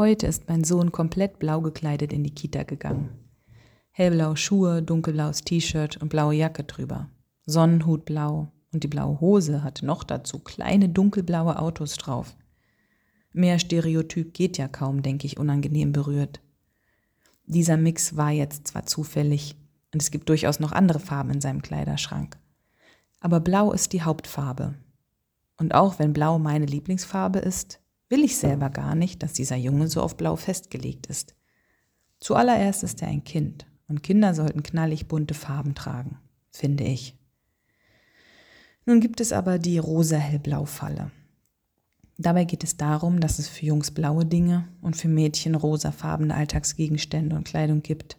Heute ist mein Sohn komplett blau gekleidet in die Kita gegangen. Hellblaue Schuhe, dunkelblaues T-Shirt und blaue Jacke drüber. Sonnenhut blau und die blaue Hose hat noch dazu kleine dunkelblaue Autos drauf. Mehr Stereotyp geht ja kaum, denke ich, unangenehm berührt. Dieser Mix war jetzt zwar zufällig und es gibt durchaus noch andere Farben in seinem Kleiderschrank. Aber blau ist die Hauptfarbe. Und auch wenn blau meine Lieblingsfarbe ist, will ich selber gar nicht, dass dieser Junge so auf blau festgelegt ist. Zuallererst ist er ein Kind und Kinder sollten knallig bunte Farben tragen, finde ich. Nun gibt es aber die rosa-hellblau-Falle. Dabei geht es darum, dass es für Jungs blaue Dinge und für Mädchen rosafarbene Alltagsgegenstände und Kleidung gibt.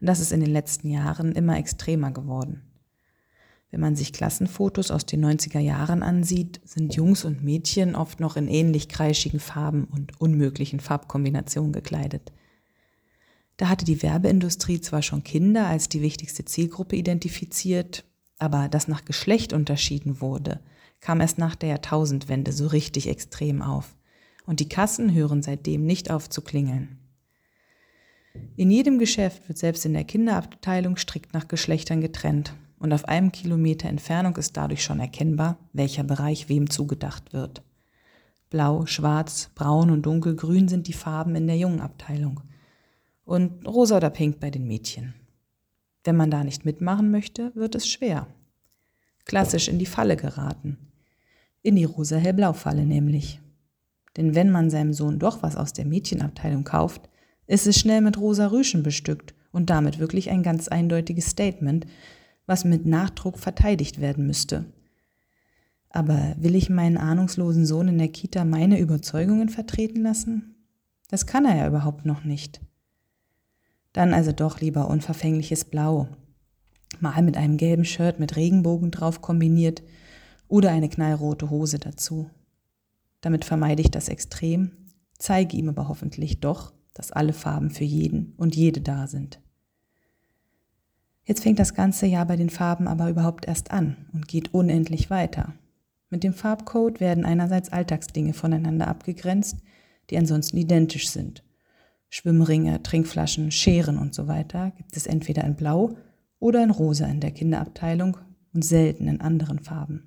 Und das ist in den letzten Jahren immer extremer geworden. Wenn man sich Klassenfotos aus den 90er Jahren ansieht, sind Jungs und Mädchen oft noch in ähnlich kreischigen Farben und unmöglichen Farbkombinationen gekleidet. Da hatte die Werbeindustrie zwar schon Kinder als die wichtigste Zielgruppe identifiziert, aber dass nach Geschlecht unterschieden wurde, kam erst nach der Jahrtausendwende so richtig extrem auf. Und die Kassen hören seitdem nicht auf zu klingeln. In jedem Geschäft wird selbst in der Kinderabteilung strikt nach Geschlechtern getrennt und auf einem Kilometer Entfernung ist dadurch schon erkennbar, welcher Bereich wem zugedacht wird. Blau, Schwarz, Braun und Dunkelgrün sind die Farben in der jungen Abteilung und rosa oder pink bei den Mädchen. Wenn man da nicht mitmachen möchte, wird es schwer. Klassisch in die Falle geraten. In die rosa-hellblau-Falle nämlich. Denn wenn man seinem Sohn doch was aus der Mädchenabteilung kauft, ist es schnell mit rosa Rüschen bestückt und damit wirklich ein ganz eindeutiges Statement, was mit Nachdruck verteidigt werden müsste. Aber will ich meinen ahnungslosen Sohn in der Kita meine Überzeugungen vertreten lassen? Das kann er ja überhaupt noch nicht. Dann also doch lieber unverfängliches Blau. Mal mit einem gelben Shirt mit Regenbogen drauf kombiniert oder eine knallrote Hose dazu. Damit vermeide ich das Extrem, zeige ihm aber hoffentlich doch, dass alle Farben für jeden und jede da sind. Jetzt fängt das ganze Jahr bei den Farben aber überhaupt erst an und geht unendlich weiter. Mit dem Farbcode werden einerseits Alltagsdinge voneinander abgegrenzt, die ansonsten identisch sind. Schwimmringe, Trinkflaschen, Scheren und so weiter gibt es entweder in Blau oder in Rosa in der Kinderabteilung und selten in anderen Farben.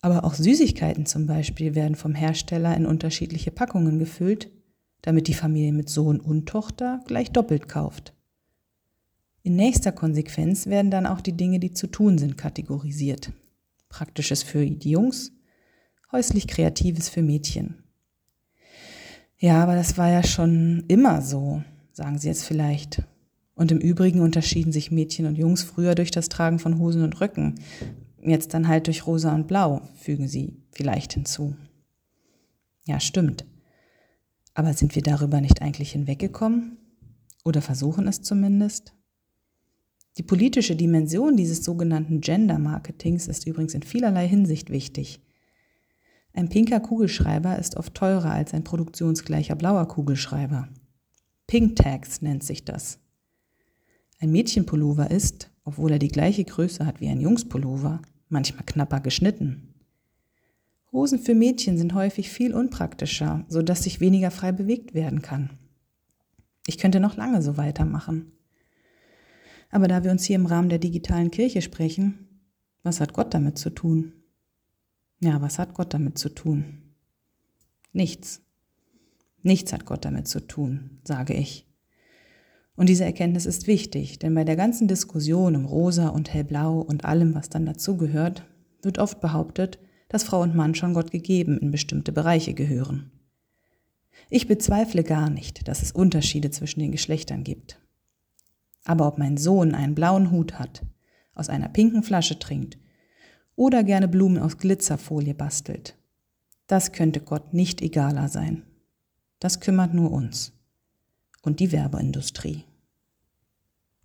Aber auch Süßigkeiten zum Beispiel werden vom Hersteller in unterschiedliche Packungen gefüllt, damit die Familie mit Sohn und Tochter gleich doppelt kauft. In nächster Konsequenz werden dann auch die Dinge, die zu tun sind, kategorisiert. Praktisches für die Jungs, häuslich Kreatives für Mädchen. Ja, aber das war ja schon immer so, sagen Sie jetzt vielleicht. Und im Übrigen unterschieden sich Mädchen und Jungs früher durch das Tragen von Hosen und Röcken, jetzt dann halt durch Rosa und Blau, fügen Sie vielleicht hinzu. Ja, stimmt. Aber sind wir darüber nicht eigentlich hinweggekommen? Oder versuchen es zumindest? Die politische Dimension dieses sogenannten Gender Marketings ist übrigens in vielerlei Hinsicht wichtig. Ein pinker Kugelschreiber ist oft teurer als ein produktionsgleicher blauer Kugelschreiber. Pink Tags nennt sich das. Ein Mädchenpullover ist, obwohl er die gleiche Größe hat wie ein Jungspullover, manchmal knapper geschnitten. Hosen für Mädchen sind häufig viel unpraktischer, sodass sich weniger frei bewegt werden kann. Ich könnte noch lange so weitermachen. Aber da wir uns hier im Rahmen der digitalen Kirche sprechen, was hat Gott damit zu tun? Ja, was hat Gott damit zu tun? Nichts. Nichts hat Gott damit zu tun, sage ich. Und diese Erkenntnis ist wichtig, denn bei der ganzen Diskussion um Rosa und Hellblau und allem, was dann dazugehört, wird oft behauptet, dass Frau und Mann schon Gott gegeben in bestimmte Bereiche gehören. Ich bezweifle gar nicht, dass es Unterschiede zwischen den Geschlechtern gibt. Aber ob mein Sohn einen blauen Hut hat, aus einer pinken Flasche trinkt oder gerne Blumen aus Glitzerfolie bastelt. Das könnte Gott nicht egaler sein. Das kümmert nur uns und die Werbeindustrie.